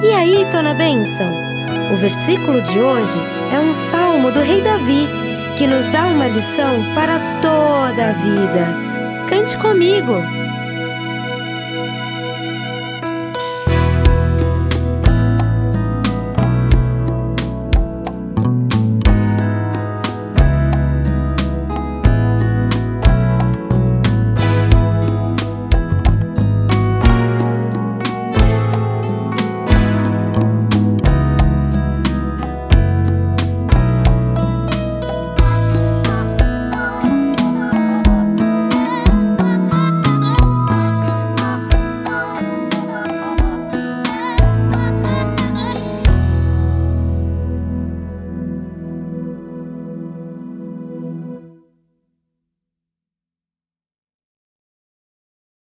E aí, Tona Benção? O versículo de hoje é um salmo do rei Davi, que nos dá uma lição para toda a vida. Cante comigo!